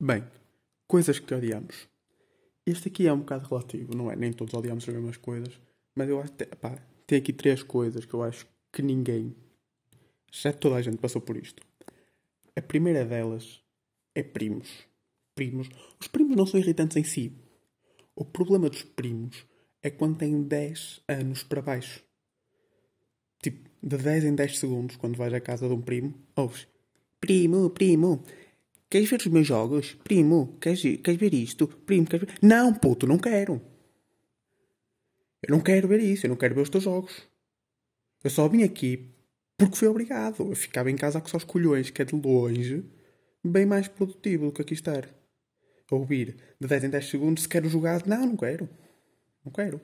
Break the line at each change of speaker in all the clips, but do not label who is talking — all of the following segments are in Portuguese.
Bem, coisas que odiamos. Este aqui é um bocado relativo, não é? Nem todos odiamos as mesmas coisas. Mas eu acho que pá, tem aqui três coisas que eu acho que ninguém, já toda a gente passou por isto. A primeira delas é primos. Primos. Os primos não são irritantes em si. O problema dos primos é quando têm 10 anos para baixo. Tipo, de 10 em 10 segundos, quando vais à casa de um primo, ouves: Primo, primo, queres ver os meus jogos? Primo, queres, queres ver isto? Primo, queres ver. Não, puto, não quero. Eu não quero ver isso, eu não quero ver os teus jogos. Eu só vim aqui porque fui obrigado. Eu ficava em casa com só os colhões, que é de longe, bem mais produtivo do que aqui estar. A ouvir de 10 em 10 segundos se quero jogar. Não, não quero. Não quero.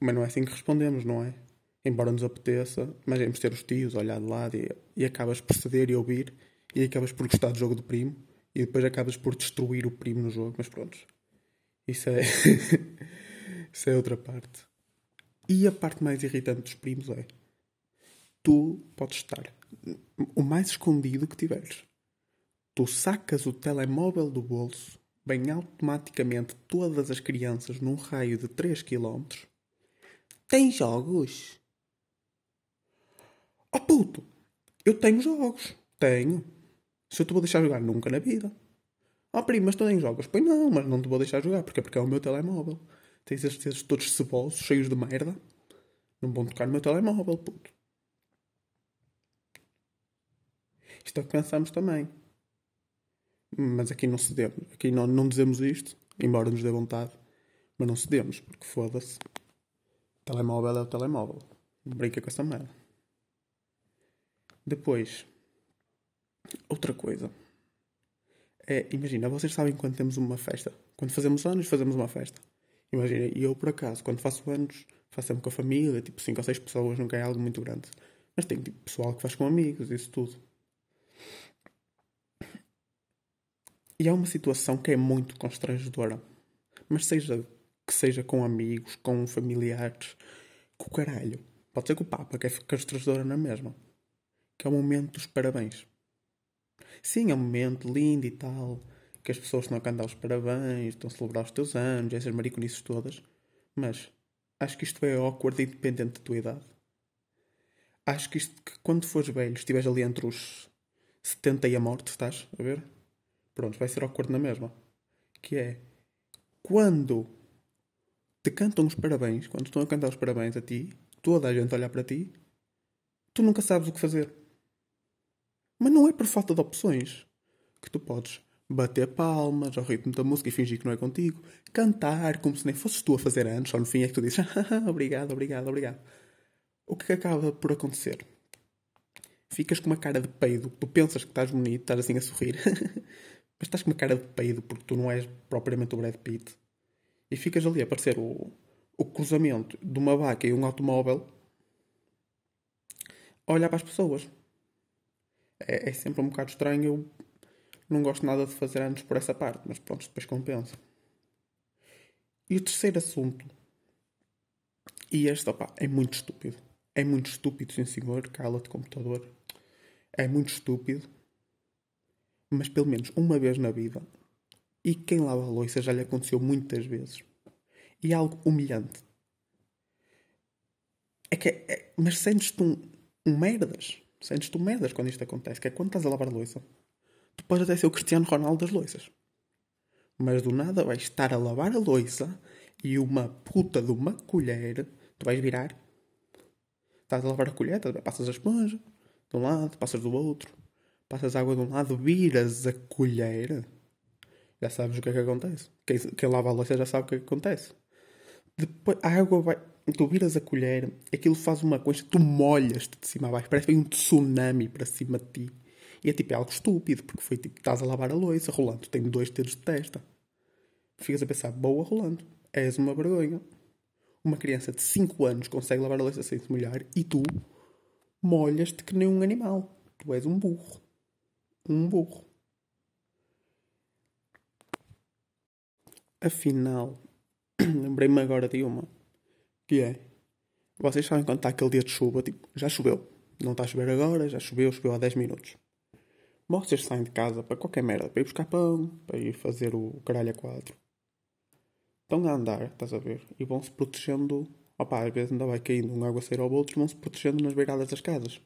Mas não é assim que respondemos, não é? Embora nos apeteça, mas vamos ter os tios, olhar de lado e, e acabas por ceder e ouvir e acabas por gostar do jogo do primo e depois acabas por destruir o primo no jogo, mas pronto. Isso é. isso é outra parte. E a parte mais irritante dos primos é. Tu podes estar o mais escondido que tiveres. Tu sacas o telemóvel do bolso, bem automaticamente todas as crianças num raio de 3 km. Tem jogos? Oh puto! Eu tenho jogos. Tenho. Se eu te vou deixar jogar nunca na vida. Oh primo, mas tu tens jogos? Pois não, mas não te vou deixar jogar porque é porque é o meu telemóvel. Tens estes todos cebosos, cheios de merda. Não vão tocar no meu telemóvel, puto. Isto é o que pensamos também. Mas aqui não cedemos. Aqui não, não dizemos isto, embora nos dê vontade. Mas não cedemos, porque foda-se. Telemóvel é o telemóvel. Brinca com essa merda. Depois, outra coisa. É, imagina, vocês sabem quando temos uma festa. Quando fazemos anos, fazemos uma festa. Imagina, e eu por acaso, quando faço anos, faço sempre com a família, tipo 5 ou 6 pessoas, nunca é algo muito grande. Mas tem tipo pessoal que faz com amigos, isso tudo. E é uma situação que é muito constrangedora. Mas seja que seja com amigos, com familiares, com o caralho. Pode ser com o Papa, que é constrangedora na mesma. Que é o momento dos parabéns. Sim, é um momento lindo e tal, que as pessoas estão a cantar os parabéns, estão a celebrar os teus anos, essas mariconices todas. Mas acho que isto é awkward independente da tua idade. Acho que isto, que quando fores velho, estiveres ali entre os 70 e a morte, estás a ver? Pronto, vai ser awkward na mesma. Que é quando te cantam os parabéns, quando estão a cantar os parabéns a ti, toda a gente olhar para ti, tu nunca sabes o que fazer. Mas não é por falta de opções que tu podes bater palmas ao ritmo da música e fingir que não é contigo, cantar como se nem fosses tu a fazer antes, só no fim é que tu dizes obrigado, obrigado, obrigado. O que acaba por acontecer? Ficas com uma cara de peido, tu pensas que estás bonito, estás assim a sorrir, mas estás com uma cara de peido porque tu não és propriamente o Brad Pitt. E ficas ali a parecer o, o cruzamento de uma vaca e um automóvel a olhar para as pessoas. É, é sempre um bocado estranho. Eu não gosto nada de fazer anos por essa parte, mas pronto, depois compensa. E o terceiro assunto, e este, opa, é muito estúpido. É muito estúpido, sim senhor, cala-te computador. É muito estúpido mas pelo menos uma vez na vida, e quem lava a louça já lhe aconteceu muitas vezes, e é algo humilhante. É que é, é mas sentes-te um, um merdas. Sentes-te um merdas quando isto acontece. Que é quando estás a lavar a louça. Tu podes até ser o Cristiano Ronaldo das louças. Mas do nada vais estar a lavar a louça e uma puta de uma colher. Tu vais virar. Estás a lavar a colher, passas a esponja de um lado, passas do outro passas água de um lado, viras a colher, já sabes o que é que acontece. Quem, quem lava a louça já sabe o que é que acontece. Depois a água vai. Tu viras a colher, aquilo faz uma coisa, tu molhas-te de cima a baixo, parece que um tsunami para cima de ti. E é tipo é algo estúpido, porque foi tipo, estás a lavar a louça, rolando, tenho dois dedos de testa. Ficas a pensar, boa rolando, és uma vergonha. Uma criança de 5 anos consegue lavar a louça sem se molhar e tu molhas-te que nem um animal. Tu és um burro um burro. Afinal, lembrei-me agora de uma. Que é. Vocês sabem quando está aquele dia de chuva, tipo, já choveu. Não está a chover agora, já choveu, choveu há 10 minutos. Vocês saem de casa para qualquer merda, para ir buscar pão, para ir fazer o caralho a quatro. Estão a andar, estás a ver? E vão-se protegendo. Opá, às vezes ainda vai caindo um aguaceiro ou outro, vão-se protegendo nas beiradas das casas.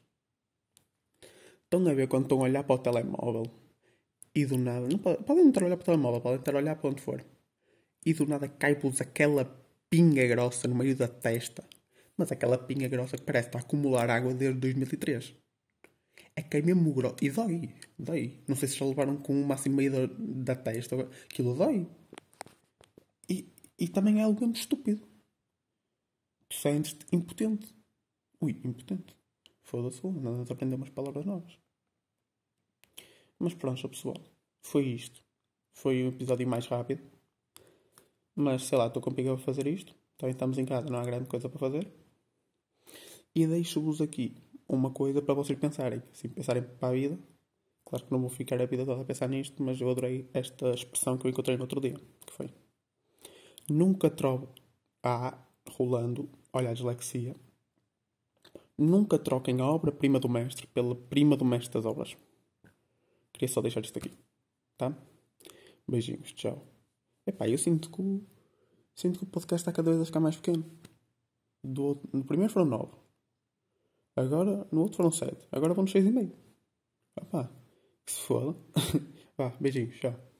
Estão a ver quando estão a olhar para o telemóvel e do nada. Não podem, não estar a olhar para o telemóvel, podem estar a olhar para onde for. E do nada cai-vos aquela pinga grossa no meio da testa. Mas aquela pinga grossa que parece estar a acumular água desde 2003. É que é mesmo grosso. E dói. Dói. Não sei se já levaram com uma assim meio da, da testa. Aquilo dói. E, e também é algo mesmo estúpido. Tu sentes-te impotente. Ui, impotente. Foda-se, nós aprendemos palavras novas. Mas pronto, pessoal. Foi isto. Foi o episódio mais rápido. Mas sei lá, estou com a fazer isto. Também estamos em casa, não há grande coisa para fazer. E deixo-vos aqui uma coisa para vocês pensarem. Assim, pensarem para a vida. Claro que não vou ficar a vida toda a pensar nisto, mas eu adorei esta expressão que eu encontrei no outro dia. Que foi: Nunca troco a rolando, olha a dislexia. Nunca troquem a obra-prima do mestre pela prima do mestre das obras. Queria só deixar isto aqui. Tá? Beijinhos, tchau. Epá, eu sinto que o, sinto que o podcast está cada vez a ficar mais pequeno. Do, no primeiro foram 9. Agora, no outro foram 7. Agora vamos 6,5. Epá, que se foda. Vá, beijinhos, tchau.